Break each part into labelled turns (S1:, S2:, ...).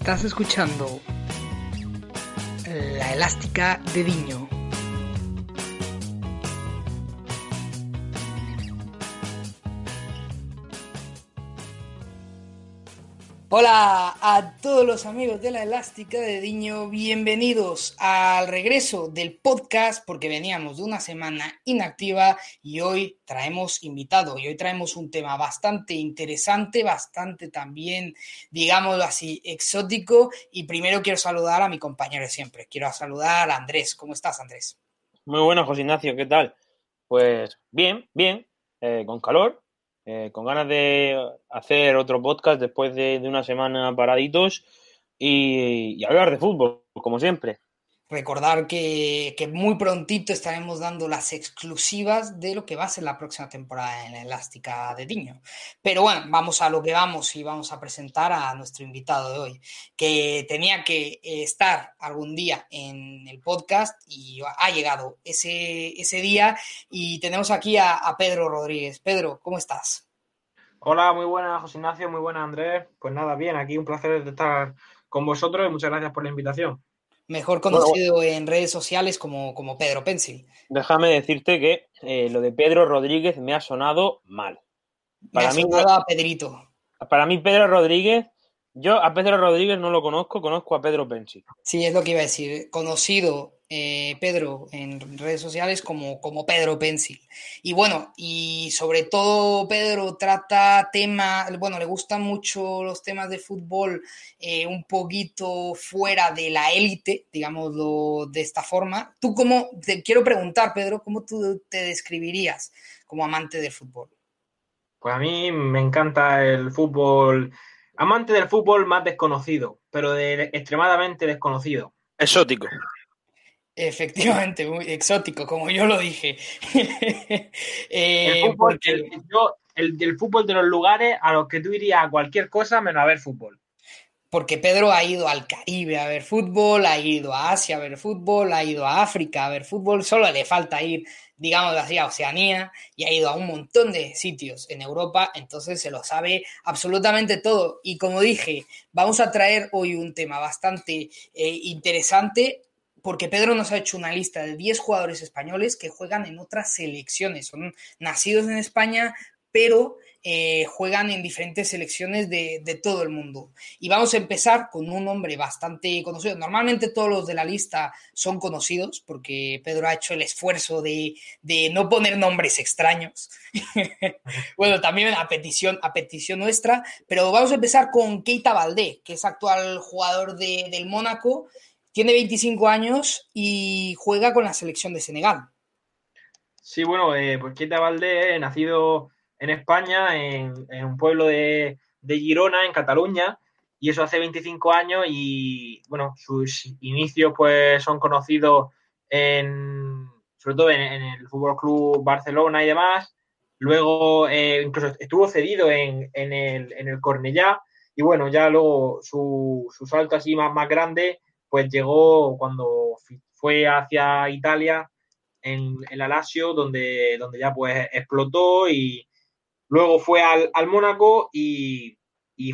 S1: Estás escuchando La Elástica de Diño. Hola a todos los amigos de la Elástica de Diño, bienvenidos al regreso del podcast porque veníamos de una semana inactiva y hoy traemos invitado y hoy traemos un tema bastante interesante, bastante también, digámoslo así, exótico. Y primero quiero saludar a mi compañero de siempre, quiero saludar a Andrés, ¿cómo estás Andrés?
S2: Muy bueno José Ignacio, ¿qué tal? Pues bien, bien, eh, con calor, eh, con ganas de hacer otro podcast después de, una semana paraditos y, hablar de fútbol, como siempre.
S1: Recordar que, muy prontito estaremos dando las exclusivas de lo que va a ser la próxima temporada en la Elástica de Diño. Pero bueno, vamos a lo que vamos y vamos a presentar a nuestro invitado de hoy, que tenía que estar algún día en el podcast y ha llegado ese, ese día y tenemos aquí a, a Pedro Rodríguez. Pedro, ¿cómo estás?
S3: Hola, muy buenas José Ignacio, muy buenas Andrés. Pues nada, bien, aquí un placer estar con vosotros y muchas gracias por la invitación.
S1: Mejor conocido en redes sociales como, como Pedro Pencil.
S2: Déjame decirte que eh, lo de Pedro Rodríguez me ha sonado mal.
S1: Para mí, a Pedrito.
S2: Para mí, Pedro Rodríguez, yo a Pedro Rodríguez no lo conozco, conozco a Pedro Pencil.
S1: Sí, es lo que iba a decir. Conocido eh, Pedro en redes sociales como, como Pedro Pencil. Y bueno, y sobre todo Pedro trata temas, bueno, le gustan mucho los temas de fútbol eh, un poquito fuera de la élite, digámoslo de esta forma. Tú cómo, te quiero preguntar, Pedro, ¿cómo tú te describirías como amante del fútbol?
S3: Pues a mí me encanta el fútbol, amante del fútbol más desconocido, pero de extremadamente desconocido.
S2: Exótico.
S1: Efectivamente, muy exótico, como yo lo dije.
S3: Eh, el, fútbol, del fútbol de los lugares a los que tú irías a cualquier cosa menos a ver fútbol.
S1: Porque Pedro ha ido al Caribe a ver fútbol, ha ido a Asia a ver fútbol, ha ido a África a ver fútbol, solo le falta ir, digamos así, a Oceanía y ha ido a un montón de sitios en Europa, entonces se lo sabe absolutamente todo. Y como dije, vamos a traer hoy un tema bastante eh, interesante porque Pedro nos ha hecho una lista de 10 jugadores españoles que juegan en otras selecciones. Son nacidos en España, pero eh, juegan en diferentes selecciones de, todo el mundo. Y vamos a empezar con un hombre bastante conocido. Normalmente todos los de la lista son conocidos, porque Pedro ha hecho el esfuerzo de, no poner nombres extraños. bueno, también a petición, a petición nuestra, pero vamos a empezar con Keita Valdé, que es actual jugador del Mónaco tiene 25 años y juega con la selección de Senegal.
S3: Sí, bueno, eh, pues Keita Valdés, nacido en España, en, un pueblo de, Girona, en Cataluña, y eso hace 25 años y, bueno, sus inicios pues son conocidos en, sobre todo en, el Fútbol Club Barcelona y demás. Luego, eh, incluso estuvo cedido en, el, en el Cornellá, y bueno, ya luego su, su salto así más, más grande pues llegó cuando fue hacia Italia en, el Alassio, donde, donde ya pues explotó y luego fue al, Mónaco y,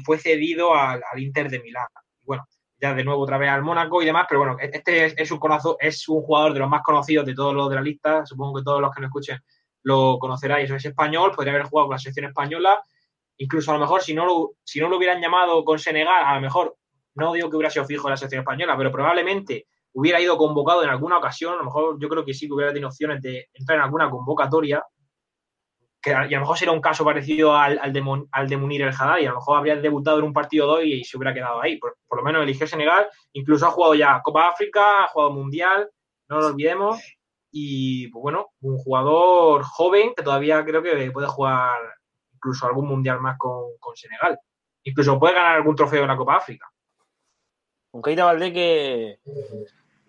S3: fue cedido al, Inter de Milán. Bueno, ya de nuevo otra vez al Mónaco y demás, pero bueno, este es, un, es un jugador de los más conocidos de todos los de la lista, supongo que todos los que nos escuchen lo conoceráis, es español, podría haber jugado con la selección española, incluso a lo mejor si no lo, si no lo hubieran llamado con Senegal, a lo mejor no digo que hubiera sido fijo en la selección española, pero probablemente hubiera ido convocado en alguna ocasión, a lo mejor yo creo que sí que hubiera tenido opciones de entrar en alguna convocatoria, que a, y a lo mejor sería un caso parecido al, de, al de Munir el Haddad, y a lo mejor habría debutado en un partido de hoy y se hubiera quedado ahí. Por, lo menos eligió Senegal, incluso ha jugado ya Copa África, ha jugado Mundial, no lo olvidemos, y pues bueno, un jugador joven que todavía creo que puede jugar incluso algún Mundial más con, con Senegal. Incluso puede ganar algún trofeo en la Copa África.
S2: Un Keita Valdé que,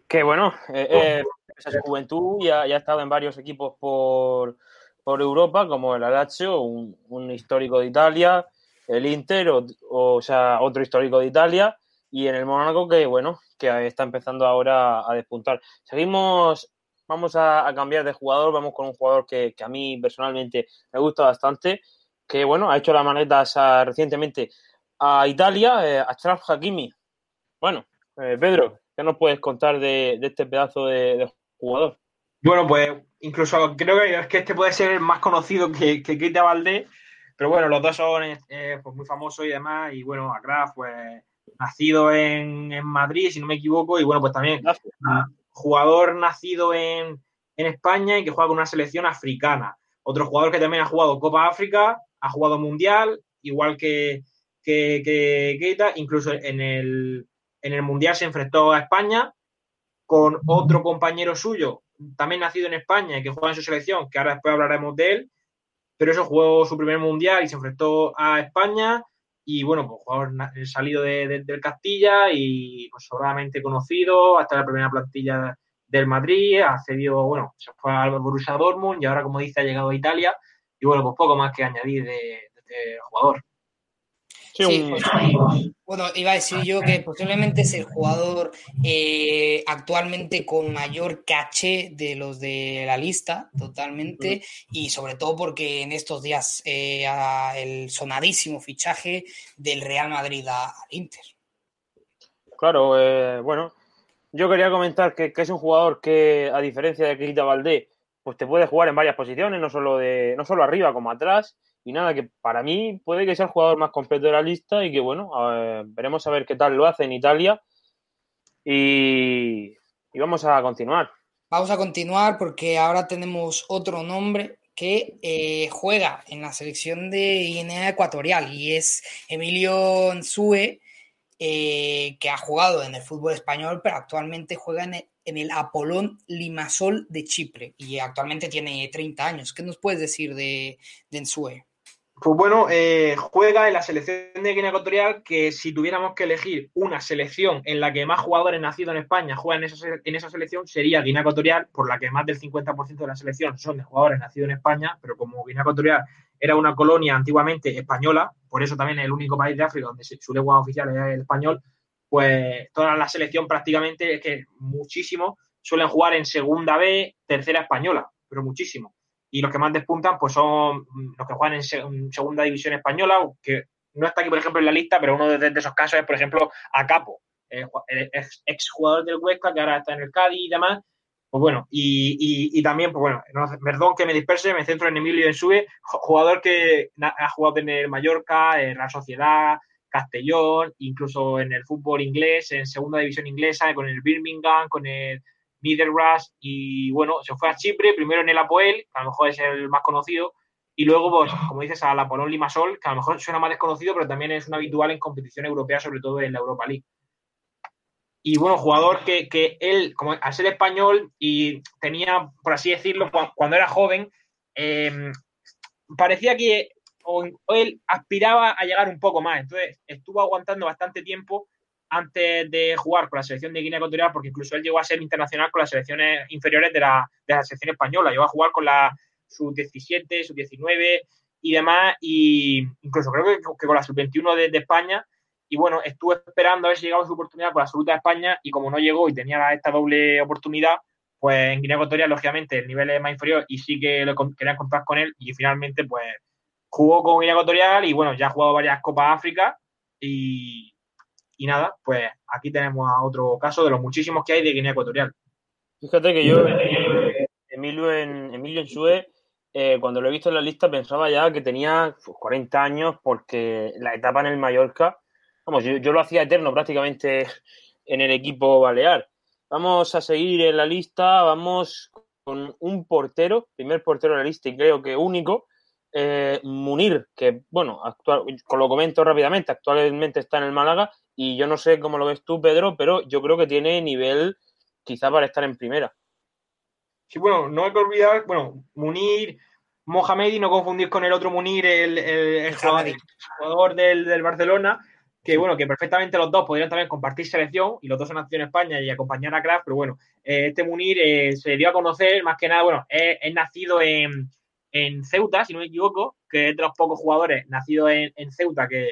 S2: que bueno, eh, eh, esa su juventud ya, ya ha estado en varios equipos por, Europa, como el Alacho, un, histórico de Italia, el Inter, o, sea, otro histórico de Italia, y en el Mónaco que, bueno, que está empezando ahora a despuntar. Seguimos, vamos a, cambiar de jugador, vamos con un jugador que, a mí personalmente me gusta bastante, que, bueno, ha hecho la maleta recientemente a Italia, eh, a Straf Hakimi, Bueno, eh, Pedro, ¿qué nos puedes contar de, este pedazo de, jugador?
S3: Bueno, pues incluso creo que, es que este puede ser más conocido que, que Keita Valdés, pero bueno, los dos son eh, pues muy famosos y demás, y bueno, Akraf, pues nacido en, en, Madrid, si no me equivoco, y bueno, pues también jugador nacido en, en España y que juega con una selección africana. Otro jugador que también ha jugado Copa África, ha jugado Mundial, igual que, que, Keita, incluso en el, en el Mundial se enfrentó a España con otro compañero suyo, también nacido en España y que juega en su selección, que ahora después hablaremos de él, pero eso jugó su primer Mundial y se enfrentó a España y bueno, pues jugador salido de, del Castilla y pues sobradamente conocido, hasta la primera plantilla del Madrid, accedió, bueno, se fue al Borussia Dortmund y ahora, como dice, ha llegado a Italia. Y bueno, pues poco más que añadir de, este jugador.
S1: Sí, pues, bueno, iba a decir yo que posiblemente es el jugador eh, actualmente con mayor caché de los de la lista, totalmente, y sobre todo porque en estos días eh, el sonadísimo fichaje del Real Madrid al Inter.
S2: Claro, eh, bueno, yo quería comentar que, es un jugador que, a diferencia de Quita Valdé, pues te puede jugar en varias posiciones, no solo, de, no solo arriba como atrás. Y nada, que para mí puede que sea el jugador más completo de la lista y que bueno, veremos a ver qué tal lo hace en Italia. Y, vamos a continuar.
S1: Vamos a continuar porque ahora tenemos otro nombre que eh, juega en la selección de Guinea Ecuatorial y es Emilio Nsue, eh, que ha jugado en el fútbol español, pero actualmente juega en el, Apolón Limasol de Chipre y actualmente tiene 30 años. ¿Qué nos puedes decir de, de?
S3: Pues bueno, eh, juega en la selección de Guinea Ecuatorial, que si tuviéramos que elegir una selección en la que más jugadores nacidos en España juegan en esa, en esa selección, sería Guinea Ecuatorial, por la que más del 50% de la selección son de jugadores nacidos en España, pero como Guinea Ecuatorial era una colonia antiguamente española, por eso también es el único país de África donde su lengua oficial es el español, pues toda la selección prácticamente es que muchísimos suelen jugar en segunda B, tercera española, pero muchísimo y los que más despuntan pues son los que juegan en, segunda división española, que no está aquí, por ejemplo, en la lista, pero uno de, esos casos es, por ejemplo, Acapo, ex, ex, jugador del Huesca, que ahora está en el Cádiz y demás. Pues bueno, y, también, pues bueno, perdón que me disperse, me centro en Emilio Ensue, jugador que ha jugado en el Mallorca, en la Sociedad, Castellón, incluso en el fútbol inglés, en segunda división inglesa, con el Birmingham, con el Rush y bueno, se fue a Chipre, primero en el Apoel, que a lo mejor es el más conocido, y luego, pues, como dices, al Apolón Limasol, que a lo mejor suena más desconocido, pero también es un habitual en competición europea, sobre todo en la Europa League. Y bueno, jugador que, él, como al ser español y tenía, por así decirlo, cuando era joven, eh, parecía que él aspiraba a llegar un poco más. Entonces, estuvo aguantando bastante tiempo antes de jugar con la selección de Guinea Ecuatorial, porque incluso él llegó a ser internacional con las selecciones inferiores de la, de la selección española. Llegó a jugar con la sub-17, sub-19 y demás, y incluso creo que, con la sub-21 de, España. Y bueno, estuvo esperando a ver si llegaba su oportunidad con la absoluta de España, y como no llegó y tenía esta doble oportunidad, pues en Guinea Ecuatorial, lógicamente, el nivel es más inferior y sí que lo querían contar con él, y finalmente, pues jugó con Guinea Ecuatorial y bueno, ya ha jugado varias Copas África y, y nada, pues aquí tenemos a otro caso de los muchísimos que hay de Guinea Ecuatorial.
S2: Fíjate que yo, Emilio en, Emilio en Sue, eh, cuando lo he visto en la lista pensaba ya que tenía 40 pues, años porque la etapa en el Mallorca, vamos, yo, yo lo hacía eterno prácticamente en el equipo balear. Vamos a seguir en la lista, vamos con un portero, primer portero de la lista y creo que único, eh, Munir, que bueno, actual, lo comento rápidamente, actualmente está en el Málaga y yo no sé cómo lo ves tú, Pedro, pero yo creo que tiene nivel quizá para estar en primera.
S3: Sí, bueno, no hay que olvidar, bueno, Munir, Mohamed y no confundir con el otro Munir, el, jugador, del, Barcelona, que bueno, que perfectamente los dos podrían también compartir selección y los dos son nacidos en España y acompañar a Kraft, pero bueno, eh, este Munir eh, se dio a conocer más que nada, bueno, es nacido en, en Ceuta, si no me equivoco, que es de los pocos jugadores nacidos en, Ceuta que,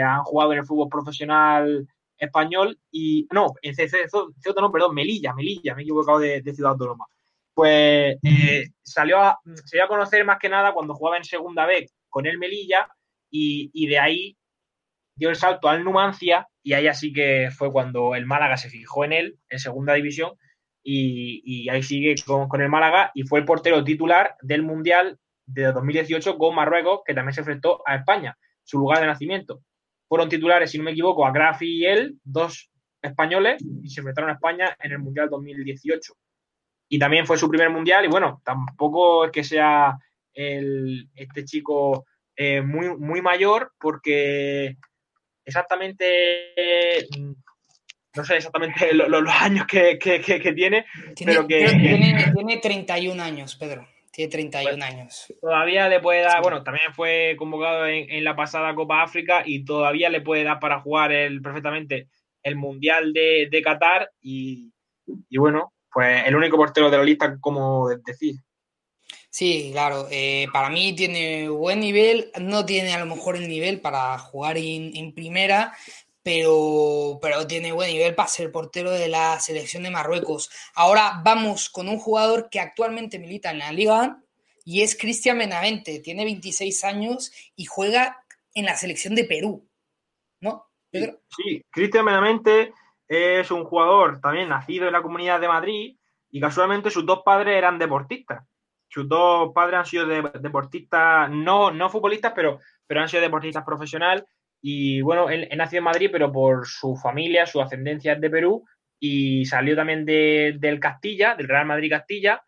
S3: han jugado en el fútbol profesional español y no, en Ceuta no, perdón, Melilla, Melilla, me he equivocado de, Ciudad Autónoma. Pues eh, salió a, se dio a conocer más que nada cuando jugaba en segunda vez con el Melilla y, de ahí dio el salto al Numancia y ahí así que fue cuando el Málaga se fijó en él, en segunda división, y, ahí sigue con, el Málaga y fue el portero titular del Mundial de 2018 con Marruecos, que también se enfrentó a España, su lugar de nacimiento. Fueron titulares, si no me equivoco, a Grafi y él, dos españoles, y se enfrentaron a España en el Mundial 2018. Y también fue su primer Mundial, y bueno, tampoco es que sea el, este chico eh, muy, muy mayor, porque exactamente, no sé exactamente los años que, tiene, pero que...
S1: Tiene, tiene 31 años, Pedro. Tiene 31 años.
S3: Todavía le puede dar, bueno, también fue convocado en, la pasada Copa África y todavía le puede dar para jugar el, perfectamente el Mundial de, Qatar y, bueno, pues el único portero de la lista, como decir.
S1: Sí, claro. Eh, para mí tiene buen nivel. No tiene a lo mejor el nivel para jugar en, primera, pero, pero tiene buen nivel para ser portero de la selección de Marruecos. Ahora vamos con un jugador que actualmente milita en la Liga y es Cristian Benavente. Tiene 26 años y juega en la selección de Perú. ¿No,
S3: Pedro? Sí, Cristian Benavente es un jugador también nacido en la comunidad de Madrid y casualmente sus dos padres eran deportistas sus dos padres han sido deportistas, no, no futbolistas, pero, pero han sido deportistas profesional. Y bueno, él, nació en Madrid, pero por su familia, su ascendencia es de Perú y salió también del Castilla, del Real Madrid Castilla.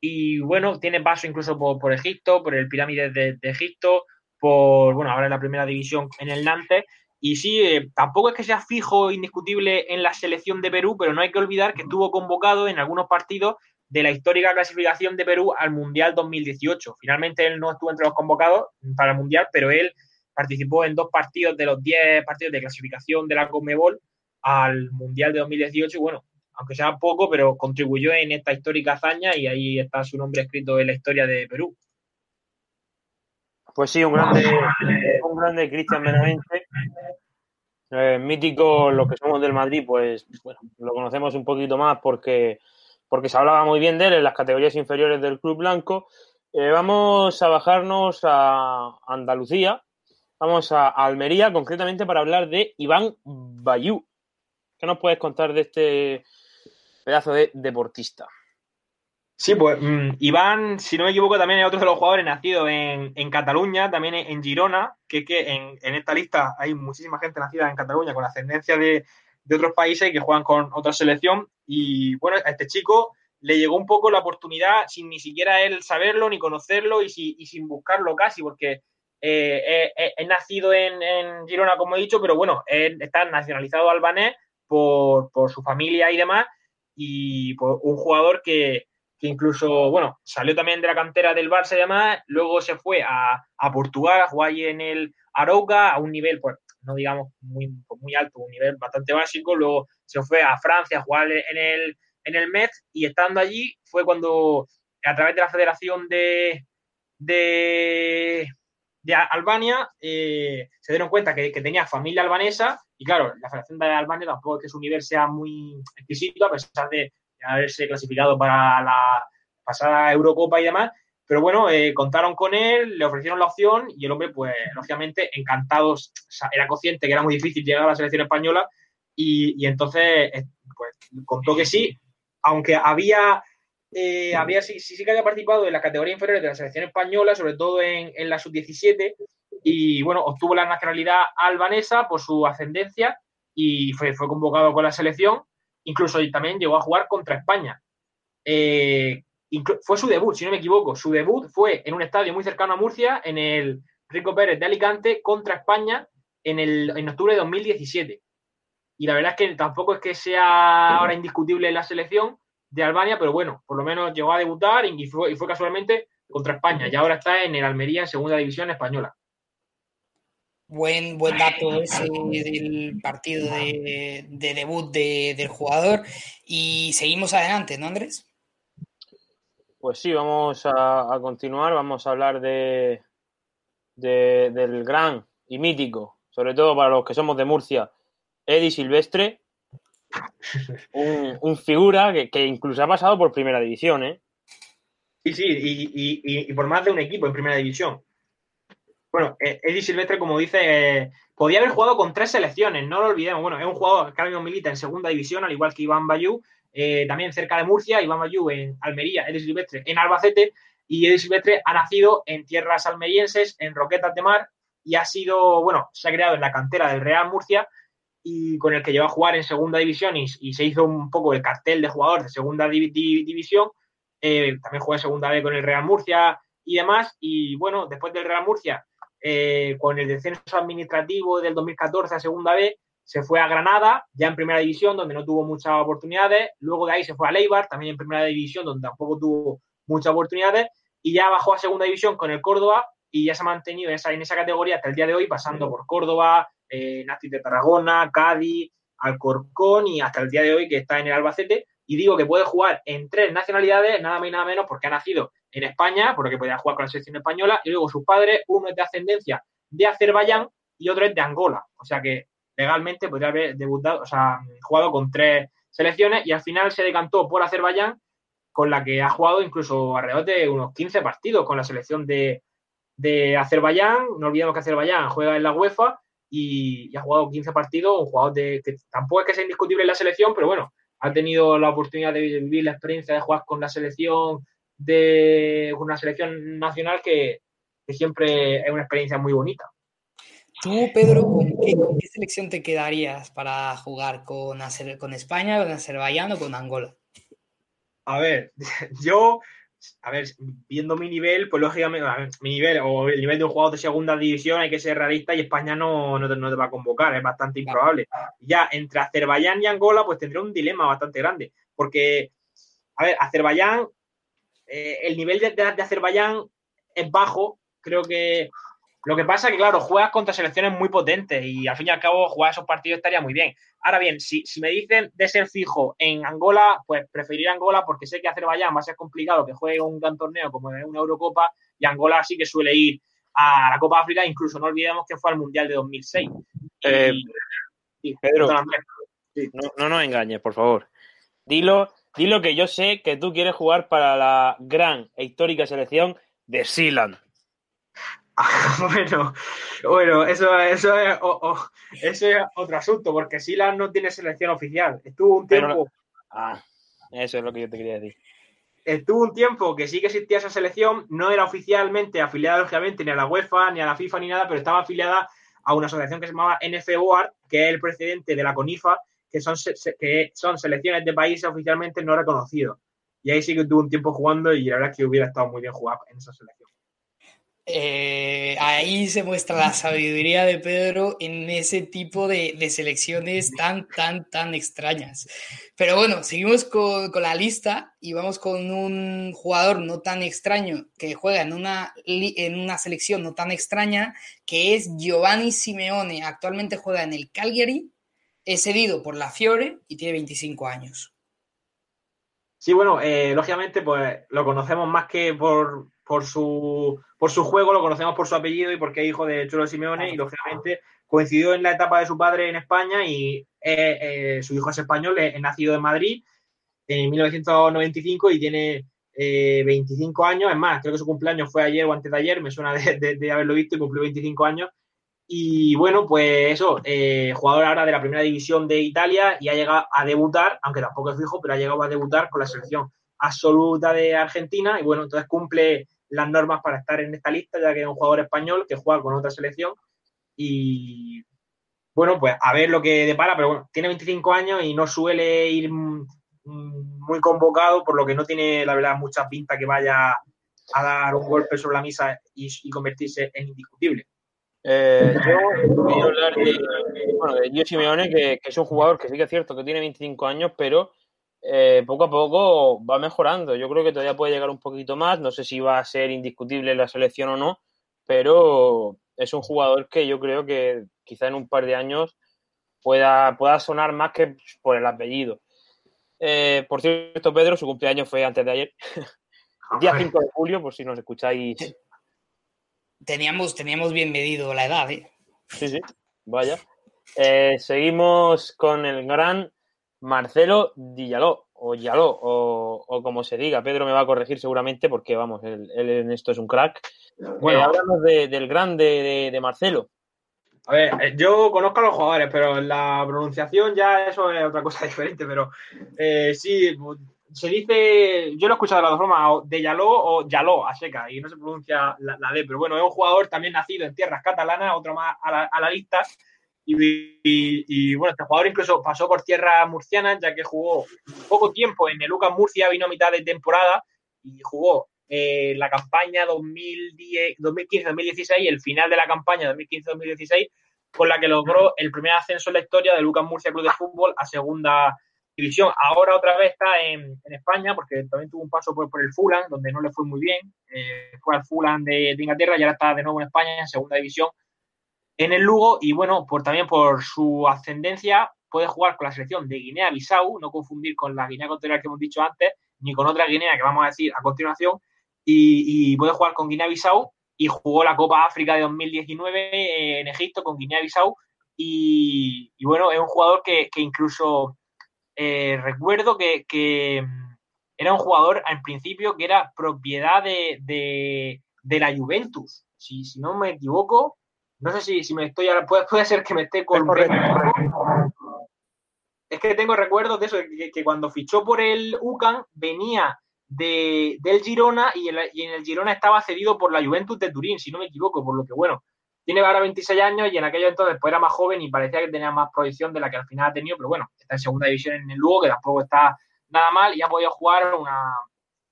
S3: Y bueno, tiene paso incluso por, Egipto, por el Pirámide de, Egipto, por, bueno, ahora en la primera división en el Nantes. Y sí, eh, tampoco es que sea fijo, indiscutible en la selección de Perú, pero no hay que olvidar que estuvo convocado en algunos partidos de la histórica clasificación de Perú al Mundial 2018. Finalmente él no estuvo entre los convocados para el Mundial, pero él participó en dos partidos de los 10 partidos de clasificación de la Conmebol al Mundial de 2018 y bueno, aunque sea poco, pero contribuyó en esta histórica hazaña y ahí está su nombre escrito en la historia de Perú.
S2: Pues sí, un grande, un grande Cristian Benavente. Eh, mítico, los que somos del Madrid, pues bueno, lo conocemos un poquito más porque porque se hablaba muy bien de él en las categorías inferiores del Club Blanco. Eh, vamos a bajarnos a Andalucía, vamos a Almería, concretamente para hablar de Iván Bayú. ¿Qué nos puedes contar de este pedazo de deportista?
S3: Sí, pues mm, Iván, si no me equivoco, también es otro de los jugadores nacidos en, Cataluña, también en Girona, que es que en, en, esta lista hay muchísima gente nacida en Cataluña con ascendencia de, de otros países que juegan con otra selección. Y bueno, a este chico le llegó un poco la oportunidad sin ni siquiera él saberlo ni conocerlo y, sin buscarlo casi, porque eh, es, nacido en, Girona, como he dicho, pero bueno, está nacionalizado albanés por, su familia y demás, y por un jugador que, incluso, bueno, salió también de la cantera del Barça y demás, luego se fue a, Portugal a jugar en el Arauca a un nivel, pues, no digamos muy, muy alto, un nivel bastante básico. Luego se fue a Francia a jugar en el, en el Metz y estando allí fue cuando a través de la Federación de, de, de Albania eh, se dieron cuenta que, tenía familia albanesa y claro, la Federación de Albania tampoco es que su nivel sea muy exquisito a pesar de haberse clasificado para la pasada Eurocopa y demás, pero bueno, eh, contaron con él, le ofrecieron la opción y el hombre, pues, lógicamente, encantado, era consciente que era muy difícil llegar a la selección española y, entonces, eh, pues, contó que sí, aunque había, eh, había sí, sí, que había participado en la categoría inferior de la selección española, sobre todo en, en la sub-17, y bueno, obtuvo la nacionalidad albanesa por su ascendencia y fue, fue convocado con la selección, incluso también llegó a jugar contra España. Eh, fue su debut, si no me equivoco. Su debut fue en un estadio muy cercano a Murcia, en el Rico Pérez de Alicante, contra España en, el, en octubre de 2017. Y la verdad es que tampoco es que sea ahora indiscutible la selección de Albania, pero bueno, por lo menos llegó a debutar y fue, y fue casualmente contra España. Y ahora está en el Almería en segunda división española.
S1: Buen, buen dato ese del partido de, debut del jugador. Y seguimos adelante, ¿no, Andrés?
S2: Pues sí, vamos a, continuar, vamos a hablar de, del gran y mítico, sobre todo para los que somos de Murcia, Eddie Silvestre, un, figura que, incluso ha pasado por primera división, ¿eh?
S3: Sí, sí, y, por más de un equipo en primera división. Bueno, eh, Eddie Silvestre, como dice, podía haber jugado con tres selecciones, no lo olvidemos. Bueno, es un jugador que ahora milita en segunda división, al igual que Iván Bayú, eh, también cerca de Murcia, Iván Bayú en Almería, Eddie Silvestre en Albacete, y Eddie Silvestre ha nacido en tierras almerienses, en Roquetas de Mar, y ha sido, bueno, se ha creado en la cantera del Real Murcia y con el que lleva a jugar en segunda división y, se hizo un poco el cartel de jugador de segunda división. Eh, también en segunda B con el Real Murcia y demás. Y bueno, después del Real Murcia, eh, con el descenso administrativo del 2014 a segunda B, se fue a Granada, ya en primera división, donde no tuvo muchas oportunidades. Luego de ahí se fue a Leibar, también en primera división, donde tampoco tuvo muchas oportunidades. Y ya bajó a segunda división con el Córdoba y ya se ha mantenido en esa, en esa categoría hasta el día de hoy, pasando por Córdoba, eh, de Tarragona, Cádiz, Alcorcón y hasta el día de hoy que está en el Albacete. Y digo que puede jugar en tres nacionalidades, nada más y nada menos, porque ha nacido en España, porque podía jugar con la selección española, y luego sus padres, uno es de ascendencia de Azerbaiyán y otro es de Angola. O sea que legalmente podría haber debutado, o sea, jugado con tres selecciones y al final se decantó por Azerbaiyán, con la que ha jugado incluso alrededor de unos 15 partidos con la selección de, de Azerbaiyán. No olvidemos que Azerbaiyán juega en la UEFA y, ha jugado 15 partidos, un jugador de, que tampoco es que sea indiscutible en la selección, pero bueno, ha tenido la oportunidad de vivir la experiencia de jugar con la selección de una selección nacional que, siempre es una experiencia muy bonita.
S1: Tú, Pedro, ¿con qué, selección te quedarías para jugar con, con España, con Azerbaiyán o con Angola?
S3: A ver, yo a ver, viendo mi nivel, pues lógicamente, mi nivel o el nivel de un jugador de segunda división hay que ser realista y España no, no, te, va a convocar, es bastante improbable. Ya entre Azerbaiyán y Angola, pues tendré un dilema bastante grande, porque, a ver, Azerbaiyán, eh, el nivel de, de Azerbaiyán es bajo, creo que lo que pasa es que, claro, juegas contra selecciones muy potentes y al fin y al cabo jugar esos partidos estaría muy bien. Ahora bien, si, me dicen de ser fijo en Angola, pues preferiría Angola porque sé que Azerbaiyán va a ser complicado que juegue un gran torneo como es una Eurocopa y Angola sí que suele ir a la Copa África, incluso no olvidemos que fue al Mundial de 2006.
S2: Eh, Pedro, no, no nos engañes, por favor. Dilo, dilo que yo sé que tú quieres jugar para la gran e histórica selección de Sealand.
S3: bueno, bueno, eso, eso, es, eso es otro asunto, porque Silas no tiene selección oficial. Estuvo un tiempo.
S2: Ah, eso es lo que yo te quería decir.
S3: Estuvo un tiempo que sí que existía esa selección, no era oficialmente afiliada, lógicamente, ni a la UEFA, ni a la FIFA, ni nada, pero estaba afiliada a una asociación que se llamaba NFOAR, que es el precedente de la CONIFA, que son, que son selecciones de países oficialmente no reconocidos. Y ahí sí que tuvo un tiempo jugando y la verdad es que hubiera estado muy bien jugar en esa selección.
S1: Eh, ahí se muestra la sabiduría de Pedro en ese tipo de, selecciones tan, tan, tan extrañas. Pero bueno, seguimos con, la lista y vamos con un jugador no tan extraño que juega en una, en una selección no tan extraña, que es Giovanni Simeone. Actualmente juega en el Calgary, es cedido por la Fiore y tiene 25 años.
S3: Sí, bueno, eh, lógicamente pues lo conocemos más que por, por su, por su juego, lo conocemos por su apellido y porque es hijo de Cholo Simeone y lógicamente coincidió en la etapa de su padre en España y eh, eh, su hijo es español, es, nacido en Madrid en 1995 y tiene 25 eh, años, es más, creo que su cumpleaños fue ayer o antes de ayer, me suena de, haberlo visto y cumplió 25 años. Y bueno, pues eso, jugador ahora de la primera división de Italia y ha llegado a debutar, aunque tampoco es fijo, pero ha llegado a debutar con la selección absoluta de Argentina y bueno, entonces cumple las normas para estar en esta lista, ya que es un jugador español que juega con otra selección. Y bueno, pues a ver lo que depara, pero bueno, tiene 25 años y no suele ir muy convocado, por lo que no tiene, la verdad, mucha pinta que vaya a dar un golpe sobre la misa y, convertirse en indiscutible.
S2: Eh, yo voy a hablar de, bueno, de Gio Simeone, que, que, es un jugador que sí que es cierto que tiene 25 años, pero eh, poco a poco va mejorando. Yo creo que todavía puede llegar un poquito más. No sé si va a ser indiscutible la selección o no, pero es un jugador que yo creo que quizá en un par de años pueda, pueda sonar más que por el apellido. Eh, por cierto, Pedro, su cumpleaños fue antes de ayer, día 5 de julio, por si nos escucháis.
S1: Teníamos, teníamos bien medido la edad, ¿eh?
S2: Sí, sí, vaya. seguimos con el gran Marcelo Dillaló, o Yaló, o, como se diga. Pedro me va a corregir seguramente porque, vamos, él, en esto es un crack. Bueno, hablamos del grande de, Marcelo.
S3: A ver, eh, yo conozco a los jugadores, pero la pronunciación ya eso es otra cosa diferente, pero eh, sí, se dice, yo lo he escuchado de las dos formas, de Yaló o Yaló, a seca, y no se pronuncia la, D, pero bueno, es un jugador también nacido en tierras catalanas, otro más a la, a la lista, y, bueno, este jugador incluso pasó por tierras murcianas, ya que jugó poco tiempo en el Lucas Murcia, vino a mitad de temporada y jugó eh, la campaña 2015-2016 y el final de la campaña 2015-2016, con la que logró el primer ascenso en la historia de Lucas Murcia Club de Fútbol a segunda división. Ahora otra vez está en, España, porque también tuvo un paso por, el Fulham, donde no le fue muy bien. Eh, fue al Fulham de, de Inglaterra y ahora está de nuevo en España, en segunda división en el Lugo y bueno, por, también por su ascendencia puede jugar con la selección de Guinea-Bissau, no confundir con la Guinea Ecuatorial que hemos dicho antes, ni con otra Guinea que vamos a decir a continuación, y, puede jugar con Guinea-Bissau y jugó la Copa África de 2019 en Egipto con Guinea-Bissau y, bueno, es un jugador que, incluso eh, recuerdo que, era un jugador en principio que era propiedad de, la Juventus, si, si no me equivoco, no sé si, si me estoy ahora, puede, puede ser que me esté con. Es que tengo recuerdos de eso, que, cuando fichó por el UCAN venía de, del Girona y, en el Girona estaba cedido por la Juventus de Turín, si no me equivoco, por lo que bueno, tiene ahora 26 años y en aquello entonces pues era más joven y parecía que tenía más proyección de la que al final ha tenido, pero bueno, está en segunda división en el Lugo, que tampoco está nada mal y ha podido jugar una,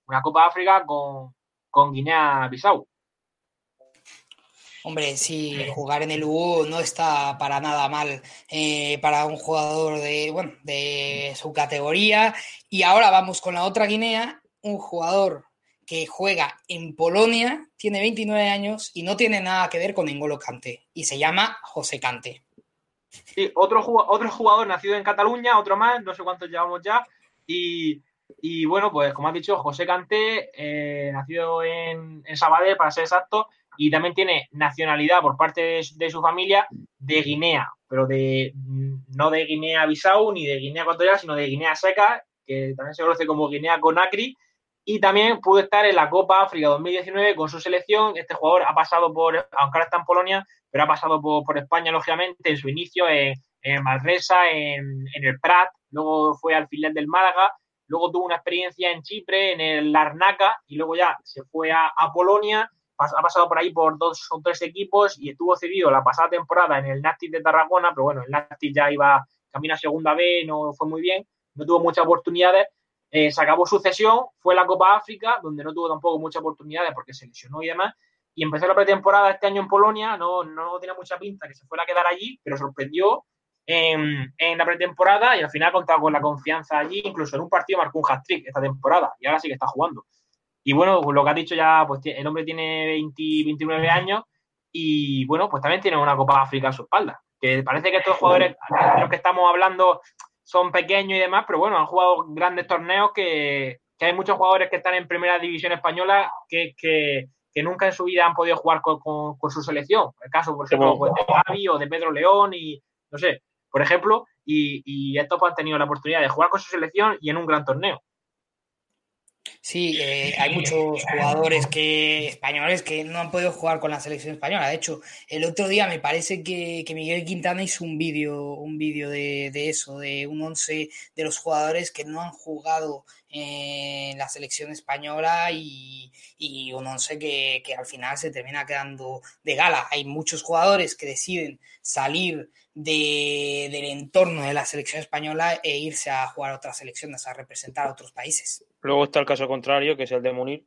S3: una Copa África con, con Guinea-Bissau.
S1: Hombre, sí, jugar en el U no está para nada mal eh, para un jugador de, bueno, de su categoría. Y ahora vamos con la otra Guinea, un jugador que juega en Polonia, tiene 29 años y no tiene nada que ver con Engolo Cante. Y se llama José Cante.
S3: Sí, otro, otro jugador nacido en Cataluña, otro más, no sé cuántos llevamos ya. Y, bueno, pues como has dicho, José Cante, eh, nacido en, en Sabadell, para ser exacto, y también tiene nacionalidad por parte de, su familia de Guinea, pero de no de Guinea-Bissau ni de Guinea Ecuatorial, sino de Guinea Seca, que también se conoce como Guinea Conakry, y también pudo estar en la Copa África 2019 con su selección. Este jugador ha pasado por, aunque ahora está en Polonia, pero ha pasado por, España, lógicamente, en su inicio en, en Malresa, en, el Prat, luego fue al filial del Málaga, luego tuvo una experiencia en Chipre, en el Larnaca, y luego ya se fue a Polonia ha pasado por ahí por dos o tres equipos y estuvo cedido la pasada temporada en el Nástic de Tarragona, pero bueno, el Nástic ya iba camino a segunda B, no fue muy bien, no tuvo muchas oportunidades. Eh, se acabó su cesión, fue la Copa África, donde no tuvo tampoco muchas oportunidades porque se lesionó y demás. Y empezó la pretemporada este año en Polonia, no, no tenía mucha pinta que se fuera a quedar allí, pero sorprendió en, en la pretemporada y al final contaba con la confianza allí, incluso en un partido marcó un hat-trick esta temporada y ahora sí que está jugando. Y bueno, lo que ha dicho ya, pues el hombre tiene 20, 29 años y bueno, pues también tiene una Copa África a su espalda. Que parece que estos jugadores de los que estamos hablando son pequeños y demás, pero bueno, han jugado grandes torneos que, hay muchos jugadores que están en primera división española que, nunca en su vida han podido jugar con, su selección. El caso, por ejemplo, pues, de Gaby o de Pedro León y no sé, por ejemplo, y, y estos pues, han tenido la oportunidad de jugar con su selección y en un gran torneo.
S1: Sí, eh, hay muchos jugadores que, españoles que no han podido jugar con la selección española. De hecho, el otro día me parece que, Miguel Quintana hizo un vídeo un vídeo de, eso, de un once de los jugadores que no han jugado en la selección española y, un once que, al final se termina quedando de gala. Hay muchos jugadores que deciden salir de, del entorno de la selección española e irse a jugar a otras selecciones, a representar a otros países.
S2: Luego está el caso contrario, que es el de Munir,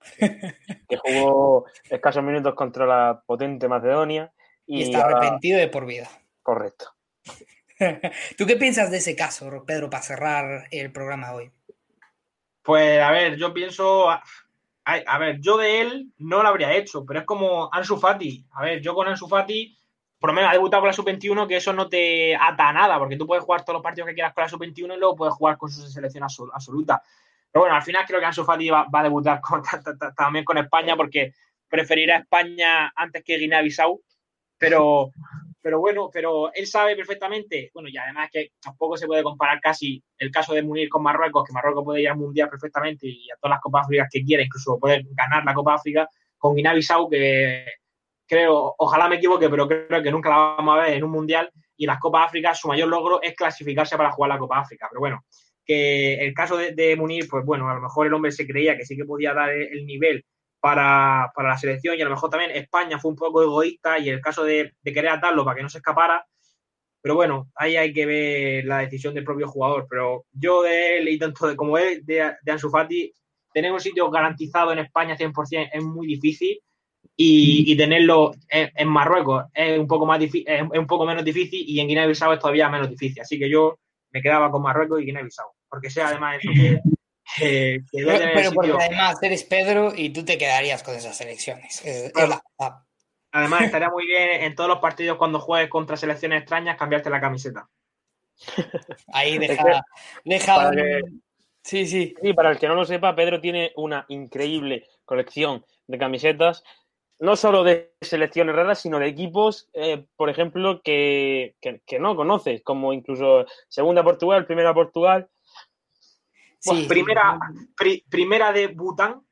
S2: que jugó escasos minutos contra la potente Macedonia.
S1: Y, está arrepentido de por vida.
S2: Correcto.
S1: ¿Tú qué piensas de ese caso, Pedro, para cerrar el programa hoy?
S3: Pues a ver, yo pienso, a, ver, yo de él no lo habría hecho, pero es como Ansu Fati. A ver, yo con Ansu Fati por lo menos ha debutado con la sub-21, que eso no te ata a nada, porque tú puedes jugar todos los partidos que quieras con la sub-21 y luego puedes jugar con su selección absoluta. Pero bueno, al final creo que Ansu Fati va, a debutar también con España, porque preferirá España antes que Guinea-Bissau. Pero, pero bueno, pero él sabe perfectamente, bueno, y además que tampoco se puede comparar casi el caso de Munir con Marruecos, que Marruecos puede ir al Mundial perfectamente y a todas las Copas Áfricas que quiera, incluso puede ganar la Copa África, con Guinea-Bissau, que creo, ojalá me equivoque, pero creo que nunca la vamos a ver en un Mundial, y las Copas África, su mayor logro es clasificarse para jugar la Copa África, pero bueno, que el caso de, Munir, pues bueno, a lo mejor el hombre se creía que sí que podía dar el nivel para, la selección y a lo mejor también España fue un poco egoísta y el caso de, querer atarlo para que no se escapara. Pero bueno, ahí hay que ver la decisión del propio jugador. Pero yo de él y tanto de como él, de, de Ansu Fati, tener un sitio garantizado en España 100% es muy difícil y, tenerlo en, Marruecos es un poco más es un poco menos difícil y en Guinea-Bissau es todavía menos difícil. Así que yo me quedaba con Marruecos y Guinea-Bissau, porque sea además
S1: pero, porque además eres Pedro y tú te quedarías con esas selecciones.
S3: Además, estaría muy bien en todos los partidos cuando juegues contra selecciones extrañas cambiarte la camiseta.
S1: Ahí deja. deja
S2: Sí, sí. Y para el que no lo sepa, Pedro tiene una increíble colección de camisetas, no solo de selecciones raras, sino de equipos, eh, por ejemplo, que, que, no conoces, como incluso Segunda Portugal, Primera Portugal,
S3: primera, primera de Bután.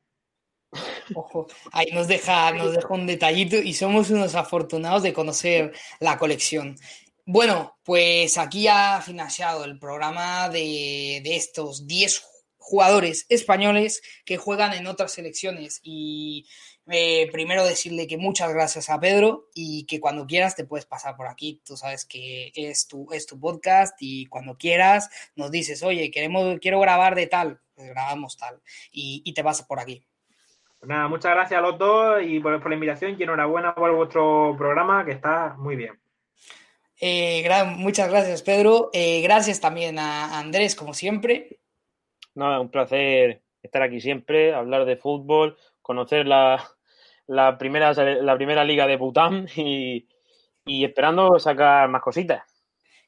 S1: Ojo, ahí nos deja, nos deja un detallito y somos unos afortunados de conocer la colección. Bueno, pues aquí ha financiado el programa de, de estos 10 jugadores españoles que juegan en otras selecciones y eh, primero decirle que muchas gracias a Pedro y que cuando quieras te puedes pasar por aquí. Tú sabes que es tu, es tu podcast y cuando quieras nos dices, oye, queremos, quiero grabar de tal, pues grabamos tal y, te vas por aquí.
S3: Pues nada, muchas gracias a los dos y por, la invitación y enhorabuena por vuestro programa que está muy bien.
S1: Eh, muchas gracias, Pedro. Eh, gracias también a Andrés, como siempre.
S2: Nada, un placer estar aquí siempre, hablar de fútbol, conocer la, la, primera, la primera liga de Bután y, y esperando sacar más cositas.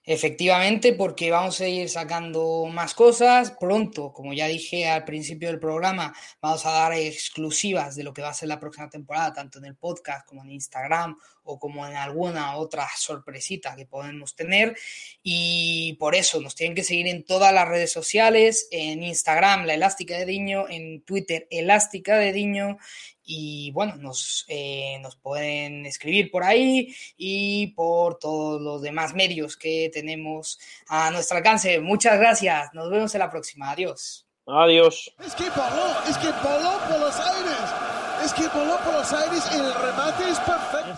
S1: Efectivamente, porque vamos a ir sacando más cosas pronto. Como ya dije al principio del programa, vamos a dar exclusivas de lo que va a ser la próxima temporada, tanto en el podcast como en Instagram o como en alguna otra sorpresita que podemos tener. Y por eso nos tienen que seguir en todas las redes sociales, en Instagram, La Elástica de Diño, en Twitter, Elástica de Diño, y bueno, nos, eh, nos pueden escribir por ahí y por todos los demás medios que tenemos a nuestro alcance. Muchas gracias, nos vemos en la próxima, adiós.
S2: Adiós.
S4: Es que voló, es que voló por los aires, es que voló por los aires y el remate es perfecto.